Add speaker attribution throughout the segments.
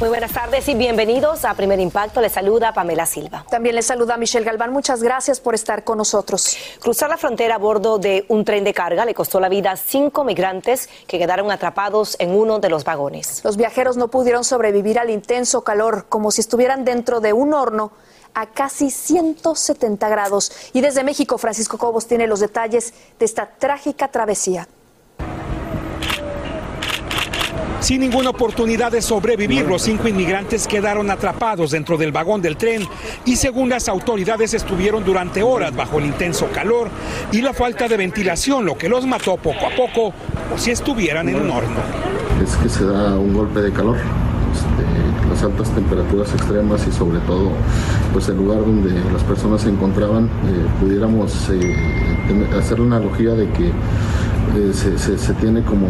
Speaker 1: Muy buenas tardes y bienvenidos a Primer Impacto. Les saluda Pamela Silva.
Speaker 2: También les saluda Michelle Galván. Muchas gracias por estar con nosotros.
Speaker 1: Cruzar la frontera a bordo de un tren de carga le costó la vida a cinco migrantes que quedaron atrapados en uno de los vagones.
Speaker 2: Los viajeros no pudieron sobrevivir al intenso calor, como si estuvieran dentro de un horno a casi 170 grados. Y desde México, Francisco Cobos tiene los detalles de esta trágica travesía.
Speaker 3: Sin ninguna oportunidad de sobrevivir, los cinco inmigrantes quedaron atrapados dentro del vagón del tren y según las autoridades estuvieron durante horas bajo el intenso calor y la falta de ventilación, lo que los mató poco a poco, como si estuvieran en un horno.
Speaker 4: Es que se da un golpe de calor. Este, las altas temperaturas extremas y sobre todo pues el lugar donde las personas se encontraban eh, pudiéramos eh, hacer una analogía de que eh, se, se, se, tiene como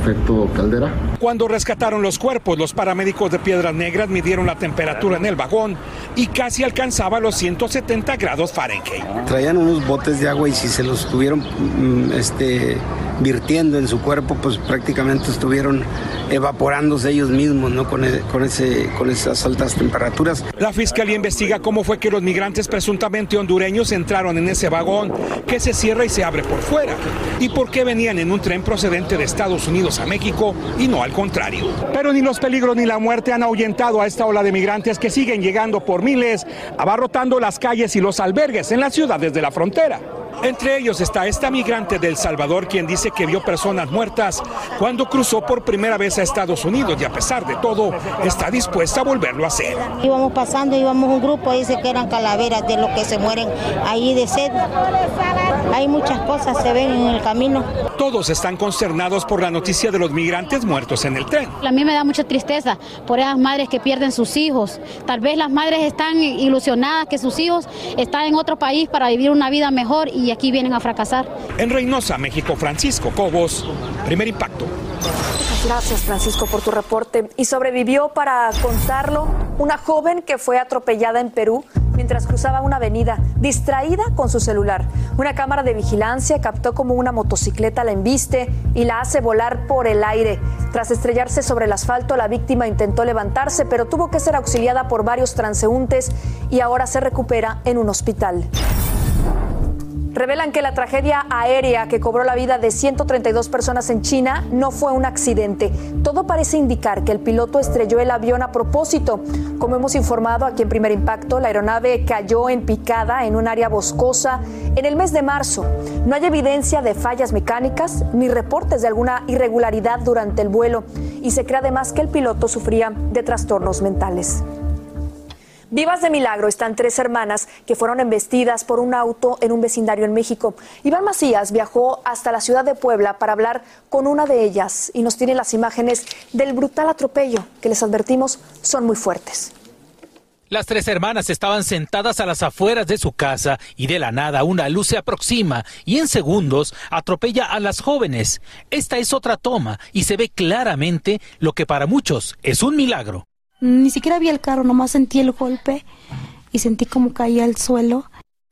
Speaker 4: efecto caldera.
Speaker 3: Cuando rescataron los cuerpos, los paramédicos de Piedras Negras midieron la temperatura en el vagón y casi alcanzaba los 170 grados Fahrenheit.
Speaker 5: Traían unos botes de agua y si se los estuvieron mm, este, virtiendo en su cuerpo, pues prácticamente estuvieron evaporándose ellos mismos, ¿no? Con, el, con, ese, con esas altas temperaturas.
Speaker 3: La fiscalía investiga cómo fue que los migrantes presuntamente hondureños entraron en ese vagón que se cierra y se abre por fuera y por qué venían en un tren procedente de Estados Unidos a México y no al contrario. Pero ni los peligros ni la muerte han ahuyentado a esta ola de migrantes que siguen llegando por miles, abarrotando las calles y los albergues en las ciudades de la frontera. Entre ellos está esta migrante del Salvador quien dice que vio personas muertas cuando cruzó por primera vez a Estados Unidos y a pesar de todo está dispuesta a volverlo a hacer.
Speaker 6: Íbamos pasando, íbamos un grupo, dice que eran calaveras de los que se mueren ahí de sed. Hay muchas cosas se ven en el camino.
Speaker 3: Todos están consternados por la noticia de los migrantes muertos en el tren.
Speaker 7: A mí me da mucha tristeza por esas madres que pierden sus hijos. Tal vez las madres están ilusionadas que sus hijos están en otro país para vivir una vida mejor y aquí vienen a fracasar.
Speaker 3: En Reynosa, México, Francisco Cobos, primer impacto.
Speaker 2: Gracias Francisco por tu reporte. Y sobrevivió para contarlo una joven que fue atropellada en Perú mientras cruzaba una avenida, distraída con su celular. Una cámara de vigilancia captó como una motocicleta la embiste y la hace volar por el aire. Tras estrellarse sobre el asfalto, la víctima intentó levantarse, pero tuvo que ser auxiliada por varios transeúntes y ahora se recupera en un hospital revelan que la tragedia aérea que cobró la vida de 132 personas en China no fue un accidente. Todo parece indicar que el piloto estrelló el avión a propósito. Como hemos informado aquí en Primer Impacto, la aeronave cayó en picada en un área boscosa en el mes de marzo. No hay evidencia de fallas mecánicas ni reportes de alguna irregularidad durante el vuelo y se cree además que el piloto sufría de trastornos mentales. Vivas de milagro están tres hermanas que fueron embestidas por un auto en un vecindario en México. Iván Macías viajó hasta la ciudad de Puebla para hablar con una de ellas y nos tiene las imágenes del brutal atropello que les advertimos son muy fuertes.
Speaker 8: Las tres hermanas estaban sentadas a las afueras de su casa y de la nada una luz se aproxima y en segundos atropella a las jóvenes. Esta es otra toma y se ve claramente lo que para muchos es un milagro.
Speaker 9: Ni siquiera vi el carro, nomás sentí el golpe y sentí como caía al suelo.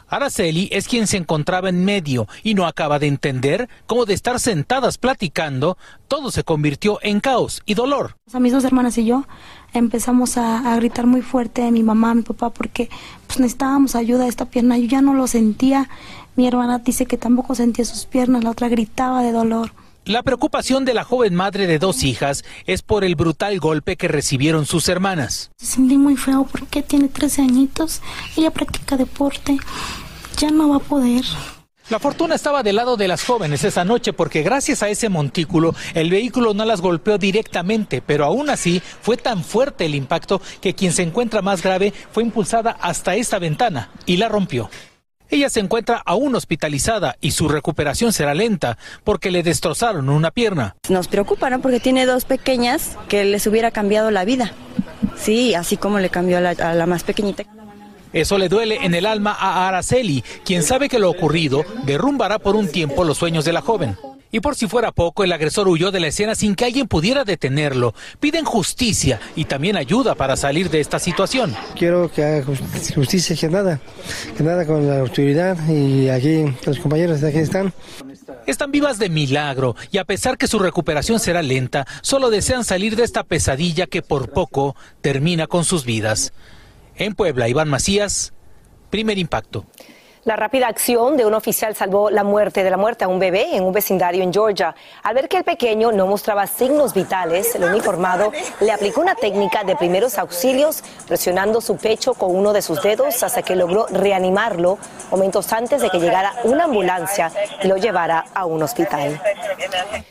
Speaker 8: Araceli es quien se encontraba en medio y no acaba de entender cómo de estar sentadas platicando, todo se convirtió en caos y dolor.
Speaker 9: A mis dos hermanas y yo empezamos a, gritar muy fuerte, mi mamá, mi papá, porque pues, necesitábamos ayuda de esta pierna. Yo ya no lo sentía. Mi hermana dice que tampoco sentía sus piernas, la otra gritaba de dolor.
Speaker 8: La preocupación de la joven madre de dos hijas es por el brutal golpe que recibieron sus hermanas.
Speaker 9: sentí muy feo porque tiene 13 añitos, ella practica deporte, ya no va a poder.
Speaker 8: La fortuna estaba del lado de las jóvenes esa noche porque gracias a ese montículo el vehículo no las golpeó directamente, pero aún así fue tan fuerte el impacto que quien se encuentra más grave fue impulsada hasta esta ventana y la rompió. Ella se encuentra aún hospitalizada y su recuperación será lenta porque le destrozaron una pierna.
Speaker 10: Nos preocupa, ¿no? Porque tiene dos pequeñas que les hubiera cambiado la vida. Sí, así como le cambió a la, a la más pequeñita.
Speaker 8: Eso le duele en el alma a Araceli, quien sabe que lo ocurrido derrumbará por un tiempo los sueños de la joven. Y por si fuera poco, el agresor huyó de la escena sin que alguien pudiera detenerlo. Piden justicia y también ayuda para salir de esta situación.
Speaker 11: Quiero que haga justicia, que nada, que nada con la autoridad y aquí los compañeros de aquí están.
Speaker 8: Están vivas de milagro y a pesar que su recuperación será lenta, solo desean salir de esta pesadilla que por poco termina con sus vidas. En Puebla, Iván Macías, primer impacto.
Speaker 1: La rápida acción de un oficial salvó la muerte de la muerte a un bebé en un vecindario en Georgia. Al ver que el pequeño no mostraba signos vitales, el uniformado le aplicó una técnica de primeros auxilios presionando su pecho con uno de sus dedos hasta que logró reanimarlo momentos antes de que llegara una ambulancia y lo llevara a un hospital.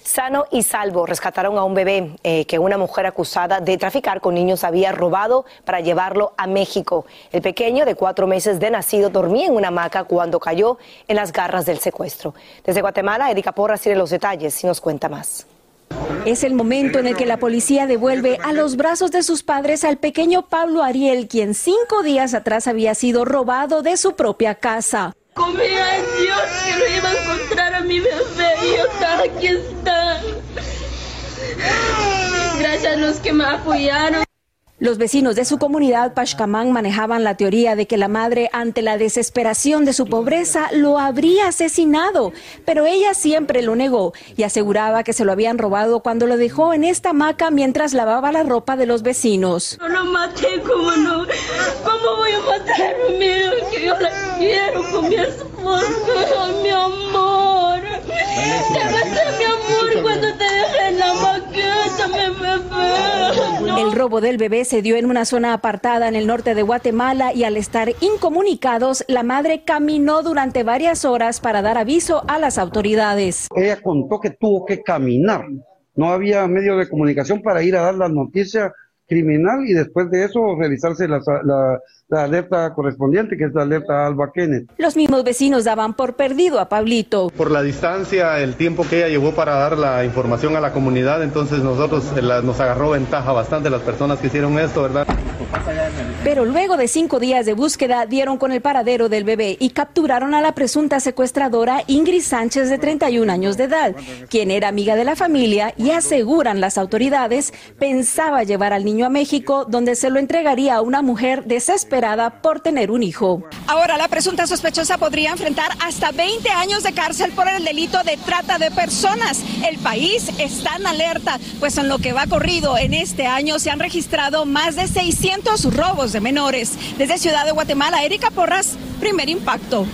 Speaker 1: Sano y salvo rescataron a un bebé eh, que una mujer acusada de traficar con niños había robado para llevarlo a México. El pequeño de cuatro meses de nacido dormía en una hamaca cuando cayó en las garras del secuestro. Desde Guatemala, Erika Porras tiene los detalles y nos cuenta más.
Speaker 12: Es el momento en el que la policía devuelve a los brazos de sus padres al pequeño Pablo Ariel, quien cinco días atrás había sido robado de su propia casa.
Speaker 13: Confía en Dios que lo iba a encontrar a mi bebé y aquí está. Gracias a los que me apoyaron.
Speaker 12: Los vecinos de su comunidad Pashkamán manejaban la teoría de que la madre, ante la desesperación de su pobreza, lo habría asesinado, pero ella siempre lo negó y aseguraba que se lo habían robado cuando lo dejó en esta hamaca mientras lavaba la ropa de los vecinos.
Speaker 13: No lo maté, ¿cómo no? ¿Cómo voy a matar a mi hija que yo la quiero con mi esposo, mi amor? Te mi amor cuando te dejé en la maqueta, bebé.
Speaker 12: El robo del bebé se dio en una zona apartada en el norte de Guatemala y al estar incomunicados, la madre caminó durante varias horas para dar aviso a las autoridades.
Speaker 14: Ella contó que tuvo que caminar. No había medio de comunicación para ir a dar la noticia criminal y después de eso realizarse la, la, alerta correspondiente, que es la alerta Alba Kenneth.
Speaker 12: Los mismos vecinos daban por perdido a Pablito.
Speaker 15: Por la distancia, el tiempo que ella llevó para dar la información a la comunidad, entonces nosotros eh, nos agarró ventaja bastante las personas que hicieron esto, ¿verdad?
Speaker 12: Pero luego de cinco días de búsqueda, dieron con el paradero del bebé y capturaron a la presunta secuestradora Ingrid Sánchez, de 31 años de edad, quien era amiga de la familia y aseguran las autoridades pensaba llevar al niño a México, donde se lo entregaría a una mujer desesperada por tener un hijo.
Speaker 16: Ahora la presunta sospechosa podría enfrentar hasta 20 años de cárcel por el delito de trata de personas. El país está en alerta, pues en lo que va corrido en este año se han registrado más de 600 robos de menores. Desde Ciudad de Guatemala, Erika Porras, primer impacto.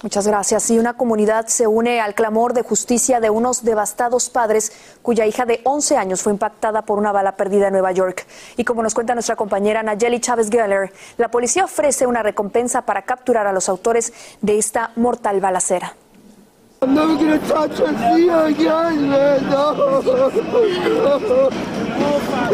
Speaker 2: Muchas gracias. Y una comunidad se une al clamor de justicia de unos devastados padres cuya hija de 11 años fue impactada por una bala perdida en Nueva York. Y como nos cuenta nuestra compañera Nayeli Chávez Geller, la policía ofrece una recompensa para capturar a los autores de esta mortal balacera.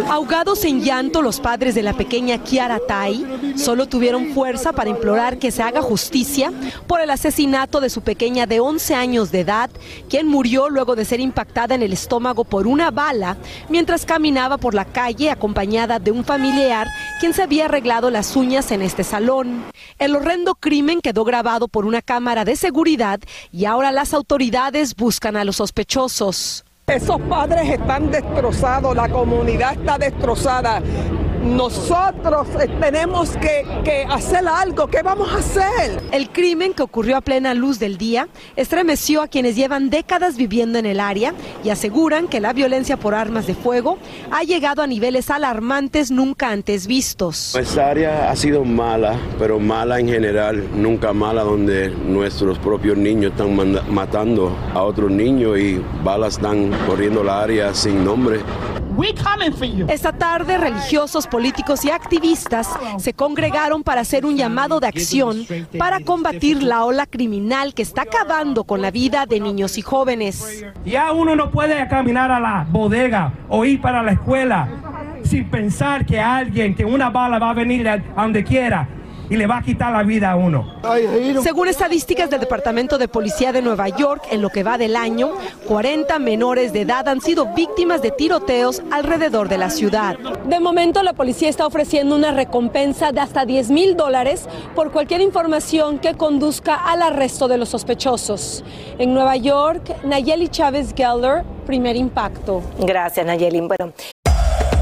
Speaker 17: Ahogados en llanto, los padres de la pequeña Kiara Tai solo tuvieron fuerza para implorar que se haga justicia por el asesinato de su pequeña de 11 años de edad, quien murió luego de ser impactada en el estómago por una bala mientras caminaba por la calle acompañada de un familiar quien se había arreglado las uñas en este salón. El horrendo crimen quedó grabado por una cámara de seguridad y ahora las autoridades buscan a los sospechosos.
Speaker 18: Esos padres están destrozados, la comunidad está destrozada.
Speaker 19: Nosotros tenemos que, que hacer algo. ¿Qué vamos a hacer?
Speaker 17: El crimen que ocurrió a plena luz del día estremeció a quienes llevan décadas viviendo en el área y aseguran que la violencia por armas de fuego ha llegado a niveles alarmantes nunca antes vistos.
Speaker 20: Esta área ha sido mala, pero mala en general, nunca mala donde nuestros propios niños están matando a otros niños y balas están corriendo la área sin nombre.
Speaker 17: Esta tarde, religiosos, políticos y activistas se congregaron para hacer un llamado de acción para combatir la ola criminal que está acabando con la vida de niños y jóvenes.
Speaker 21: Ya uno no puede caminar a la bodega o ir para la escuela sin pensar que alguien, que una bala va a venir a donde quiera y le va a quitar la vida a uno.
Speaker 17: Según estadísticas del Departamento de Policía de Nueva York, en lo que va del año, 40 menores de edad han sido víctimas de tiroteos alrededor de la ciudad. De momento, la policía está ofreciendo una recompensa de hasta 10 mil dólares por cualquier información que conduzca al arresto de los sospechosos. En Nueva York, Nayeli Chávez Geller, primer impacto.
Speaker 1: Gracias, Nayeli. Bueno,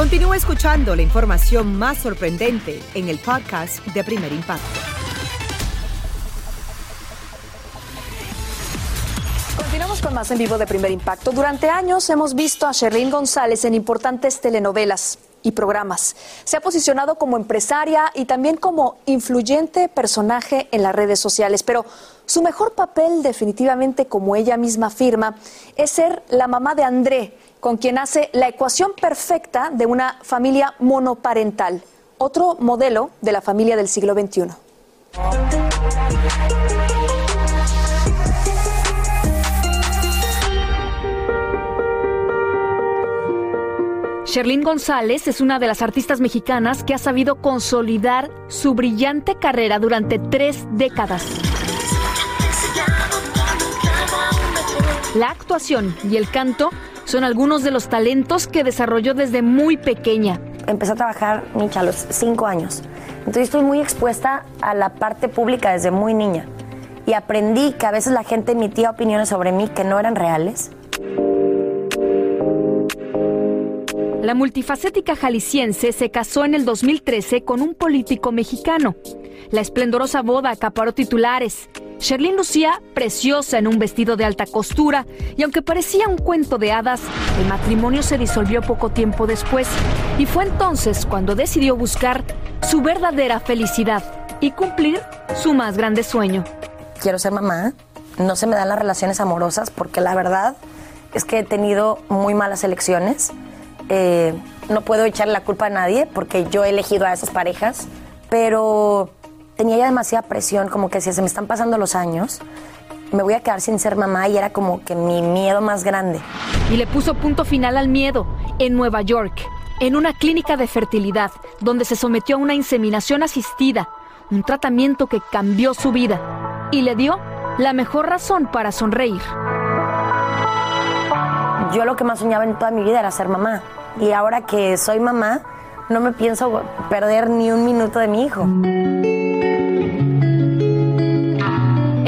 Speaker 22: Continúa escuchando la información más sorprendente en el podcast de Primer Impacto.
Speaker 2: Continuamos con más en vivo de Primer Impacto. Durante años hemos visto a Sherlyn González en importantes telenovelas y programas. Se ha posicionado como empresaria y también como influyente personaje en las redes sociales, pero su mejor papel definitivamente, como ella misma afirma, es ser la mamá de André, con quien hace la ecuación perfecta de una familia monoparental, otro modelo de la familia del siglo XXI.
Speaker 23: Sherlyn González es una de las artistas mexicanas que ha sabido consolidar su brillante carrera durante tres décadas. La actuación y el canto son algunos de los talentos que desarrolló desde muy pequeña.
Speaker 24: Empecé a trabajar, Micha, a los cinco años. Entonces estoy muy expuesta a la parte pública desde muy niña. Y aprendí que a veces la gente emitía opiniones sobre mí que no eran reales.
Speaker 23: La multifacética jalisciense se casó en el 2013 con un político mexicano. La esplendorosa boda acaparó titulares. Sherlyn lucía preciosa en un vestido de alta costura y aunque parecía un cuento de hadas, el matrimonio se disolvió poco tiempo después y fue entonces cuando decidió buscar su verdadera felicidad y cumplir su más grande sueño.
Speaker 24: Quiero ser mamá, no se me dan las relaciones amorosas porque la verdad es que he tenido muy malas elecciones. Eh, no puedo echarle la culpa a nadie porque yo he elegido a esas parejas, pero tenía ya demasiada presión, como que si se me están pasando los años, me voy a quedar sin ser mamá y era como que mi miedo más grande.
Speaker 23: Y le puso punto final al miedo en Nueva York, en una clínica de fertilidad, donde se sometió a una inseminación asistida, un tratamiento que cambió su vida y le dio la mejor razón para sonreír.
Speaker 24: Yo lo que más soñaba en toda mi vida era ser mamá. Y ahora que soy mamá, no me pienso perder ni un minuto de mi hijo.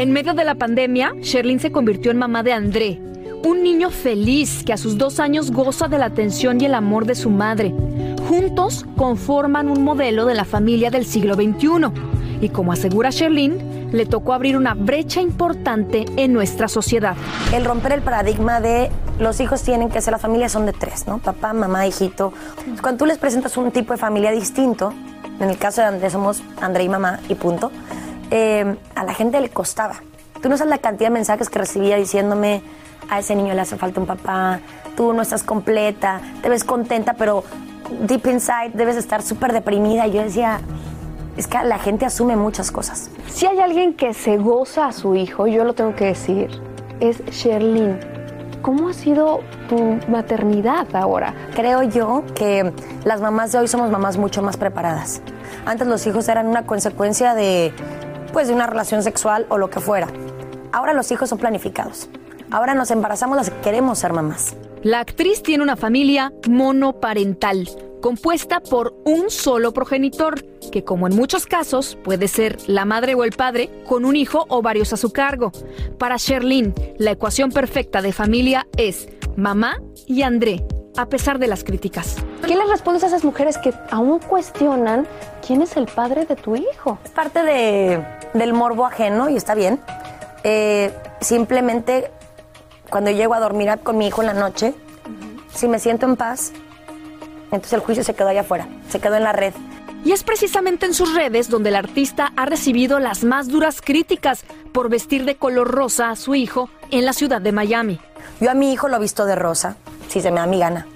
Speaker 23: En medio de la pandemia, Sherlyn se convirtió en mamá de André, un niño feliz que a sus dos años goza de la atención y el amor de su madre. Juntos conforman un modelo de la familia del siglo XXI. Y como asegura Sherlyn, le tocó abrir una brecha importante en nuestra sociedad.
Speaker 24: El romper el paradigma de los hijos tienen que ser, las familias son de tres, ¿no? Papá, mamá, hijito. Cuando tú les presentas un tipo de familia distinto, en el caso de Andrés somos André y mamá y punto, eh, a la gente le costaba. Tú no sabes la cantidad de mensajes que recibía diciéndome, a ese niño le hace falta un papá, tú no estás completa, te ves contenta, pero deep inside debes estar súper deprimida. Y yo decía, es que la gente asume muchas cosas.
Speaker 12: Si hay alguien que se goza a su hijo, yo lo tengo que decir, es Sherlyn. ¿Cómo ha sido tu maternidad ahora?
Speaker 24: Creo yo que las mamás de hoy somos mamás mucho más preparadas. Antes los hijos eran una consecuencia de, pues, de una relación sexual o lo que fuera. Ahora los hijos son planificados. Ahora nos embarazamos las que queremos ser mamás.
Speaker 23: La actriz tiene una familia monoparental, compuesta por un solo progenitor, que como en muchos casos puede ser la madre o el padre con un hijo o varios a su cargo. Para Sherlyn, la ecuación perfecta de familia es mamá y André, a pesar de las críticas.
Speaker 12: ¿Qué les respondes a esas mujeres que aún cuestionan quién es el padre de tu hijo?
Speaker 24: Es parte de, del morbo ajeno y está bien. Eh, simplemente cuando llego a dormir con mi hijo en la noche, si me siento en paz, entonces el juicio se quedó allá afuera, se quedó en la red.
Speaker 23: Y es precisamente en sus redes donde el artista ha recibido las más duras críticas por vestir de color rosa a su hijo en la ciudad de Miami.
Speaker 24: Yo a mi hijo lo visto de rosa, si se me da mi gana.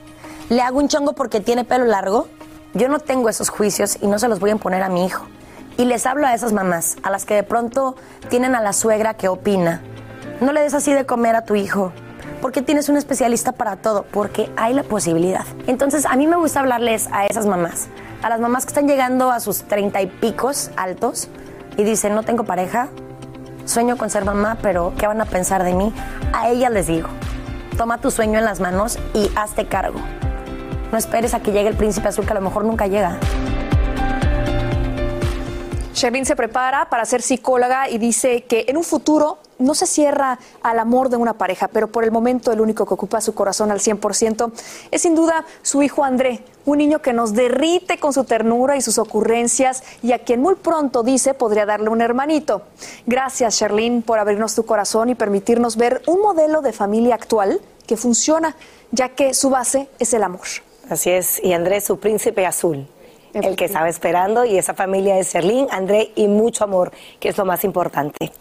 Speaker 24: Le hago un chongo porque tiene pelo largo. Yo no tengo esos juicios y no se los voy a imponer a mi hijo. Y les hablo a esas mamás, a las que de pronto tienen a la suegra que opina. No le des así de comer a tu hijo. Porque tienes un especialista para todo, porque hay la posibilidad. Entonces, a mí me gusta hablarles a esas mamás, a las mamás que están llegando a sus treinta y picos altos y dicen, no tengo pareja, sueño con ser mamá, pero ¿qué van a pensar de mí? A ellas les digo, toma tu sueño en las manos y hazte cargo. No esperes a que llegue el príncipe azul, que a lo mejor nunca llega.
Speaker 2: Sherlyn se prepara para ser psicóloga y dice que en un futuro no se cierra al amor de una pareja, pero por el momento el único que ocupa su corazón al 100% es sin duda su hijo André, un niño que nos derrite con su ternura y sus ocurrencias y a quien muy pronto dice podría darle un hermanito. Gracias Sherlyn por abrirnos tu corazón y permitirnos ver un modelo de familia actual que funciona, ya que su base es el amor.
Speaker 1: Así es, y Andrés, su príncipe azul el que estaba esperando y esa familia es Serlín, André y mucho amor, que es lo más importante.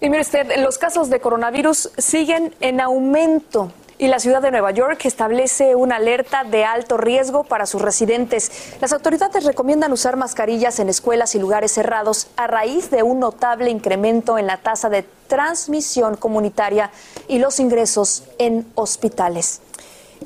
Speaker 2: Y mire usted, los casos de coronavirus siguen en aumento y la ciudad de Nueva York establece una alerta de alto riesgo para sus residentes. Las autoridades recomiendan usar mascarillas en escuelas y lugares cerrados a raíz de un notable incremento en la tasa de transmisión comunitaria y los ingresos en hospitales.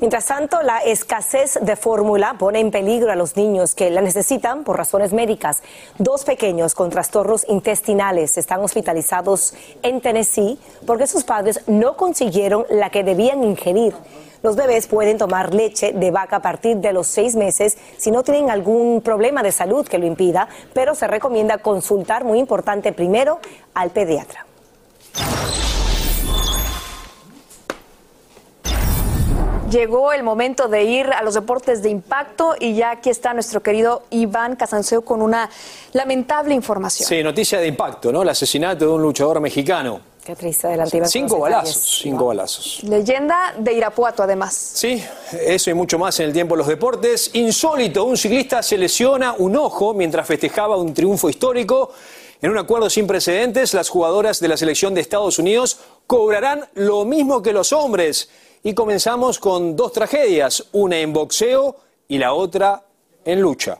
Speaker 1: Mientras tanto, la escasez de fórmula pone en peligro a los niños que la necesitan por razones médicas. Dos pequeños con trastornos intestinales están hospitalizados en Tennessee porque sus padres no consiguieron la que debían ingerir. Los bebés pueden tomar leche de vaca a partir de los seis meses si no tienen algún problema de salud que lo impida, pero se recomienda consultar, muy importante, primero al pediatra.
Speaker 2: Llegó el momento de ir a los deportes de impacto y ya aquí está nuestro querido Iván Casanseo con una lamentable información.
Speaker 25: Sí, noticia de impacto, ¿no? El asesinato de un luchador mexicano.
Speaker 1: Qué triste, adelante.
Speaker 25: Cinco balazos, cinco balazos.
Speaker 2: Leyenda de Irapuato, además.
Speaker 25: Sí, eso y mucho más en el tiempo de los deportes. Insólito, un ciclista se lesiona un ojo mientras festejaba un triunfo histórico. En un acuerdo sin precedentes, las jugadoras de la selección de Estados Unidos cobrarán lo mismo que los hombres. Y comenzamos con dos tragedias, una en boxeo y la otra en lucha.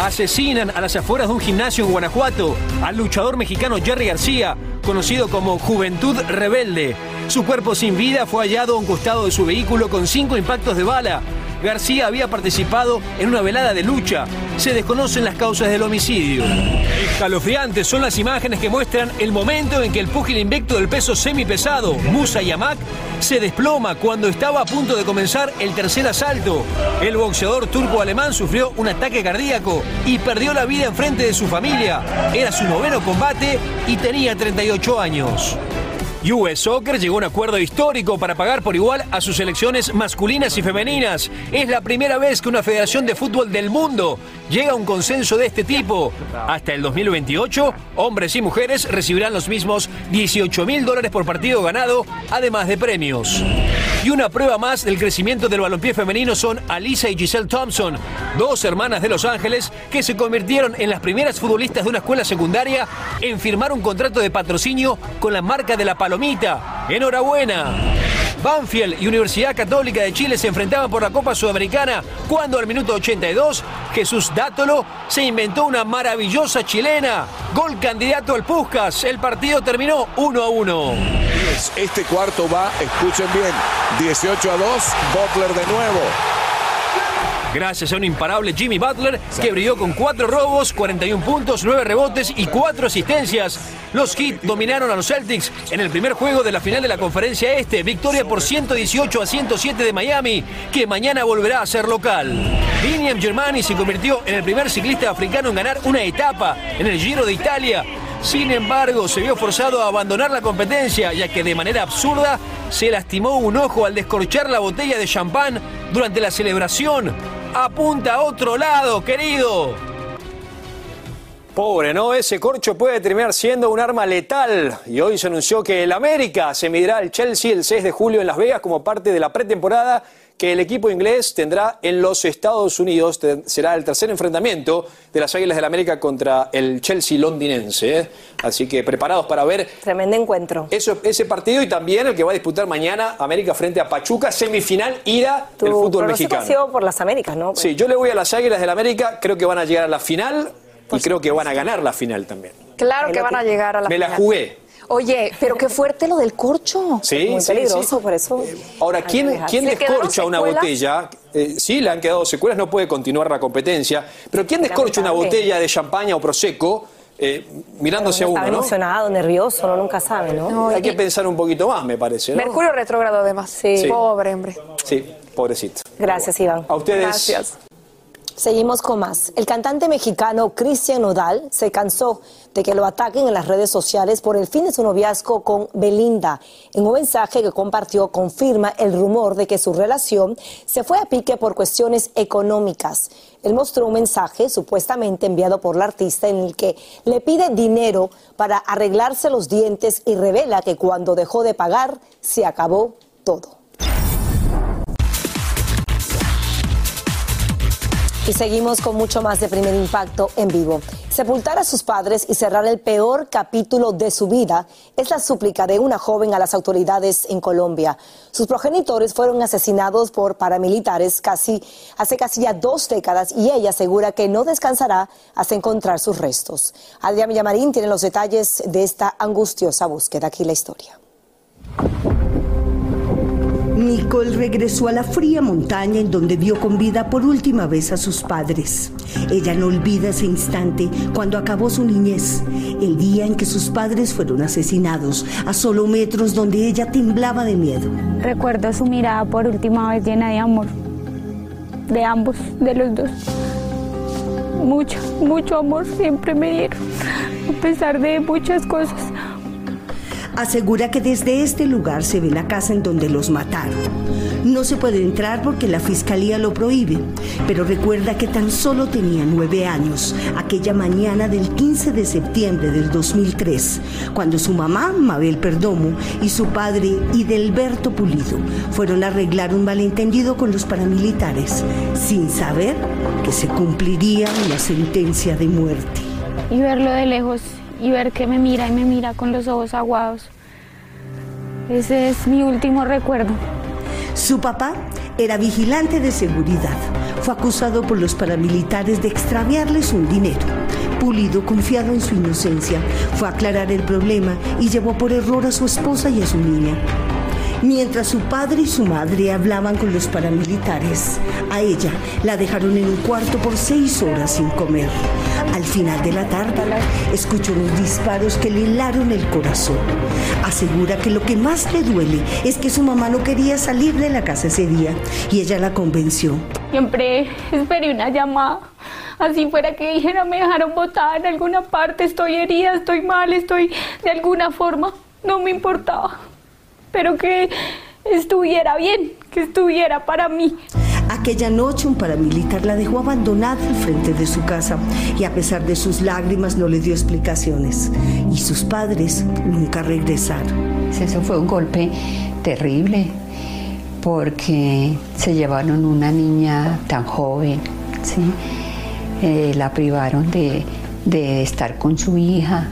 Speaker 25: Asesinan a las afueras de un gimnasio en Guanajuato al luchador mexicano Jerry García, conocido como Juventud Rebelde. Su cuerpo sin vida fue hallado a un costado de su vehículo con cinco impactos de bala. García había participado en una velada de lucha. Se desconocen las causas del homicidio. Escalofriantes son las imágenes que muestran el momento en que el púgil invicto del peso semipesado, Musa Yamak, se desploma cuando estaba a punto de comenzar el tercer asalto. El boxeador turco-alemán sufrió un ataque cardíaco y perdió la vida en frente de su familia. Era su noveno combate y tenía 38 años. US Soccer llegó a un acuerdo histórico para pagar por igual a sus selecciones masculinas y femeninas. Es la primera vez que una federación de fútbol del mundo llega a un consenso de este tipo. Hasta el 2028, hombres y mujeres recibirán los mismos 18 mil dólares por partido ganado, además de premios. Y una prueba más del crecimiento del balompié femenino son Alisa y Giselle Thompson, dos hermanas de Los Ángeles que se convirtieron en las primeras futbolistas de una escuela secundaria en firmar un contrato de patrocinio con la marca de la palomita. ¡Enhorabuena! Banfield y Universidad Católica de Chile se enfrentaban por la Copa Sudamericana cuando al minuto 82 Jesús Dátolo se inventó una maravillosa chilena. Gol candidato al Puscas. El partido terminó 1 a 1.
Speaker 26: Este cuarto va, escuchen bien, 18 a 2, Butler de nuevo.
Speaker 25: Gracias a un imparable Jimmy Butler que brilló con 4 robos, 41 puntos, 9 rebotes y 4 asistencias. Los Heat dominaron a los Celtics en el primer juego de la final de la conferencia este. Victoria por 118 a 107 de Miami, que mañana volverá a ser local. Viniam Germani se convirtió en el primer ciclista africano en ganar una etapa en el Giro de Italia. Sin embargo, se vio forzado a abandonar la competencia, ya que de manera absurda se lastimó un ojo al descorchar la botella de champán durante la celebración. Apunta a otro lado, querido. Pobre, ¿no? Ese corcho puede terminar siendo un arma letal. Y hoy se anunció que el América se medirá al Chelsea el 6 de julio en Las Vegas como parte de la pretemporada que el equipo inglés tendrá en los Estados Unidos. Será el tercer enfrentamiento de las Águilas del la América contra el Chelsea londinense. ¿eh? Así que preparados para ver.
Speaker 1: Tremendo encuentro.
Speaker 25: Eso, ese partido y también el que va a disputar mañana América frente a Pachuca, semifinal ida del fútbol mexicano.
Speaker 1: por las Américas, ¿no?
Speaker 25: Sí, yo le voy a las Águilas del la América. Creo que van a llegar a la final y creo que van a ganar la final también.
Speaker 2: Claro que van a llegar a la
Speaker 25: Me
Speaker 2: final.
Speaker 25: la jugué.
Speaker 2: Oye, pero qué fuerte lo del corcho.
Speaker 25: Sí,
Speaker 1: Muy
Speaker 25: sí,
Speaker 1: peligroso,
Speaker 25: sí.
Speaker 1: por eso.
Speaker 25: Ahora,
Speaker 1: hay
Speaker 25: ¿quién. ¿quién
Speaker 1: ¿Le quedaron
Speaker 25: descorcha una botella? Eh, sí, le han quedado secuelas, no puede continuar la competencia. Pero ¿quién descorcha una botella de champaña o prosecco eh, mirándose a uno, no?
Speaker 1: emocionado, nervioso, uno nunca sabe, ¿no?
Speaker 25: Hay que pensar un poquito más, me parece, ¿no?
Speaker 2: Mercurio retrógrado además.
Speaker 1: Sí.
Speaker 2: Pobre hombre.
Speaker 25: Sí, pobrecito.
Speaker 1: Gracias, Iván.
Speaker 25: A ustedes.
Speaker 2: Gracias.
Speaker 1: Seguimos con más. El cantante mexicano Cristian Nodal se cansó de que lo ataquen en las redes sociales por el fin de su noviazgo con Belinda. En un mensaje que compartió confirma el rumor de que su relación se fue a pique por cuestiones económicas. Él mostró un mensaje supuestamente enviado por la artista en el que le pide dinero para arreglarse los dientes y revela que cuando dejó de pagar se acabó todo. Y seguimos con mucho más de primer impacto en vivo. Sepultar a sus padres y cerrar el peor capítulo de su vida es la súplica de una joven a las autoridades en Colombia. Sus progenitores fueron asesinados por paramilitares casi, hace casi ya dos décadas y ella asegura que no descansará hasta encontrar sus restos. Adrián Villamarín tiene los detalles de esta angustiosa búsqueda. Aquí la historia.
Speaker 27: Nicole regresó a la fría montaña en donde vio con vida por última vez a sus padres. Ella no olvida ese instante cuando acabó su niñez, el día en que sus padres fueron asesinados, a solo metros donde ella temblaba de miedo.
Speaker 28: Recuerdo su mirada por última vez llena de amor, de ambos, de los dos. Mucho, mucho amor siempre me dieron, a pesar de muchas cosas.
Speaker 27: Asegura que desde este lugar se ve la casa en donde los mataron. No se puede entrar porque la fiscalía lo prohíbe, pero recuerda que tan solo tenía nueve años, aquella mañana del 15 de septiembre del 2003, cuando su mamá, Mabel Perdomo, y su padre, Idelberto Pulido, fueron a arreglar un malentendido con los paramilitares, sin saber que se cumpliría una sentencia de muerte.
Speaker 28: Y verlo de lejos y ver que me mira y me mira con los ojos aguados. Ese es mi último recuerdo.
Speaker 27: Su papá era vigilante de seguridad. Fue acusado por los paramilitares de extraviarles un dinero. Pulido, confiado en su inocencia, fue a aclarar el problema y llevó por error a su esposa y a su niña. Mientras su padre y su madre hablaban con los paramilitares, a ella la dejaron en un cuarto por seis horas sin comer. Al final de la tarde, escuchó unos disparos que le helaron el corazón. Asegura que lo que más le duele es que su mamá no quería salir de la casa ese día y ella la convenció.
Speaker 28: Siempre esperé una llamada. Así fuera que dijera, me dejaron botada en alguna parte, estoy herida, estoy mal, estoy de alguna forma. no me importaba, pero que estuviera bien, que estuviera para mí.
Speaker 27: Aquella noche un paramilitar la dejó abandonada al frente de su casa y a pesar de sus lágrimas no le dio explicaciones. Y sus padres nunca regresaron.
Speaker 29: Eso fue un golpe terrible porque se llevaron una niña tan joven, ¿sí? Eh, la privaron de, de estar con su hija,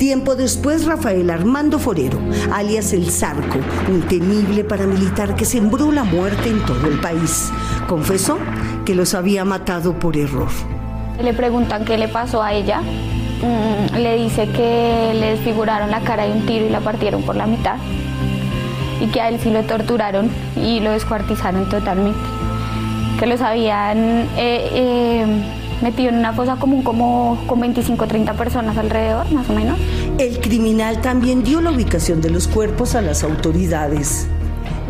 Speaker 27: Tiempo después, Rafael Armando Forero, alias El Zarco, un temible paramilitar que sembró la muerte en todo el país, confesó que los había matado por error.
Speaker 28: Le preguntan qué le pasó a ella. Mm, le dice que le desfiguraron la cara de un tiro y la partieron por la mitad. Y que a él sí lo torturaron y lo descuartizaron totalmente. Que los habían eh, eh, metido en una fosa común como con 25 o 30 personas alrededor, más o menos.
Speaker 27: El criminal también dio la ubicación de los cuerpos a las autoridades.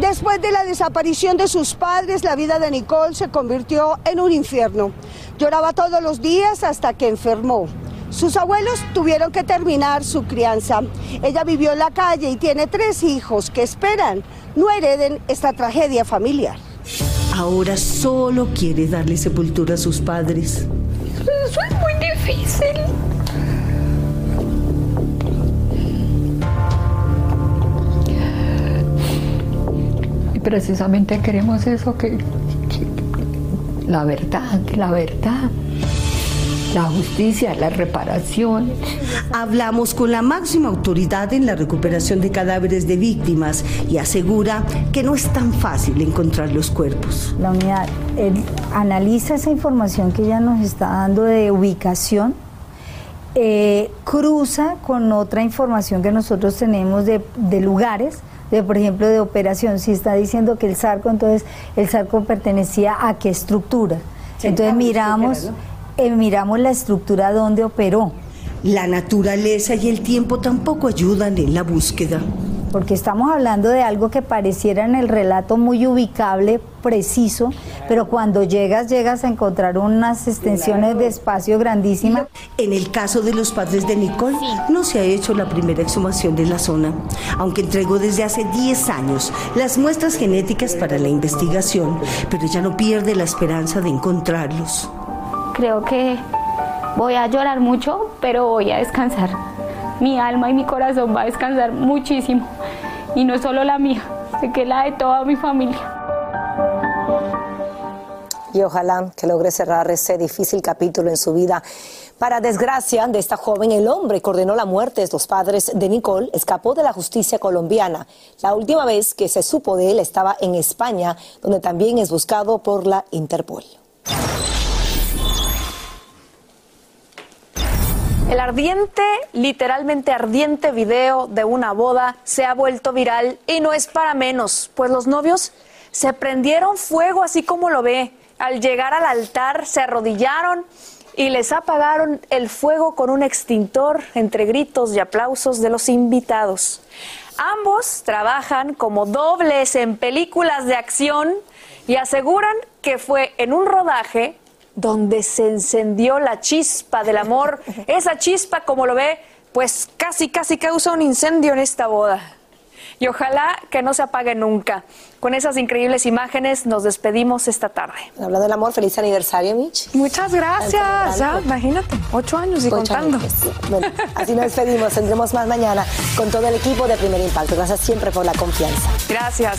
Speaker 19: Después de la desaparición de sus padres, la vida de Nicole se convirtió en un infierno. Lloraba todos los días hasta que enfermó. Sus abuelos tuvieron que terminar su crianza. Ella vivió en la calle y tiene tres hijos que esperan no hereden esta tragedia familiar.
Speaker 27: Ahora solo quiere darle sepultura a sus padres.
Speaker 28: Eso es muy difícil.
Speaker 29: Y precisamente queremos eso, que, la verdad, que la verdad, la justicia, la reparación.
Speaker 27: Hablamos con la máxima autoridad en la recuperación de cadáveres de víctimas y asegura que no es tan fácil encontrar los cuerpos.
Speaker 30: La unidad analiza esa información que ella nos está dando de ubicación, eh, cruza con otra información que nosotros tenemos de, de lugares, de por ejemplo de operación. Si está diciendo que el Zarco, entonces el Zarco pertenecía a qué estructura. Entonces miramos, eh, miramos la estructura donde operó.
Speaker 27: La naturaleza y el tiempo tampoco ayudan en la búsqueda.
Speaker 30: Porque estamos hablando de algo que pareciera en el relato muy ubicable, preciso, pero cuando llegas, llegas a encontrar unas extensiones de espacio grandísimas.
Speaker 27: En el caso de los padres de Nicole, no se ha hecho la primera exhumación de la zona, aunque entregó desde hace 10 años las muestras genéticas para la investigación, pero ya no pierde la esperanza de encontrarlos.
Speaker 28: Creo que voy a llorar mucho, pero voy a descansar. Mi alma y mi corazón va a descansar muchísimo. Y no solo la mía, sé que la de toda mi familia.
Speaker 1: Y ojalá que logre cerrar ese difícil capítulo en su vida. Para desgracia de esta joven, el hombre que ordenó la muerte de los padres de Nicole escapó de la justicia colombiana. La última vez que se supo de él estaba en España, donde también es buscado por la Interpol.
Speaker 2: El ardiente, literalmente ardiente video de una boda se ha vuelto viral y no es para menos, pues los novios se prendieron fuego así como lo ve. Al llegar al altar se arrodillaron y les apagaron el fuego con un extintor entre gritos y aplausos de los invitados. Ambos trabajan como dobles en películas de acción y aseguran que fue en un rodaje donde se encendió la chispa del amor. Esa chispa, como lo ve, pues casi, casi causa un incendio en esta boda. Y ojalá que no se apague nunca. Con esas increíbles imágenes nos despedimos esta tarde.
Speaker 1: Hablando del amor, feliz aniversario, Mitch.
Speaker 17: Muchas gracias. Ya, imagínate, ocho años y
Speaker 1: Ocho
Speaker 17: contando.
Speaker 1: años. Bueno, así nos despedimos. Tendremos más mañana con todo el equipo de Primer Impacto. Gracias siempre por la confianza.
Speaker 17: Gracias.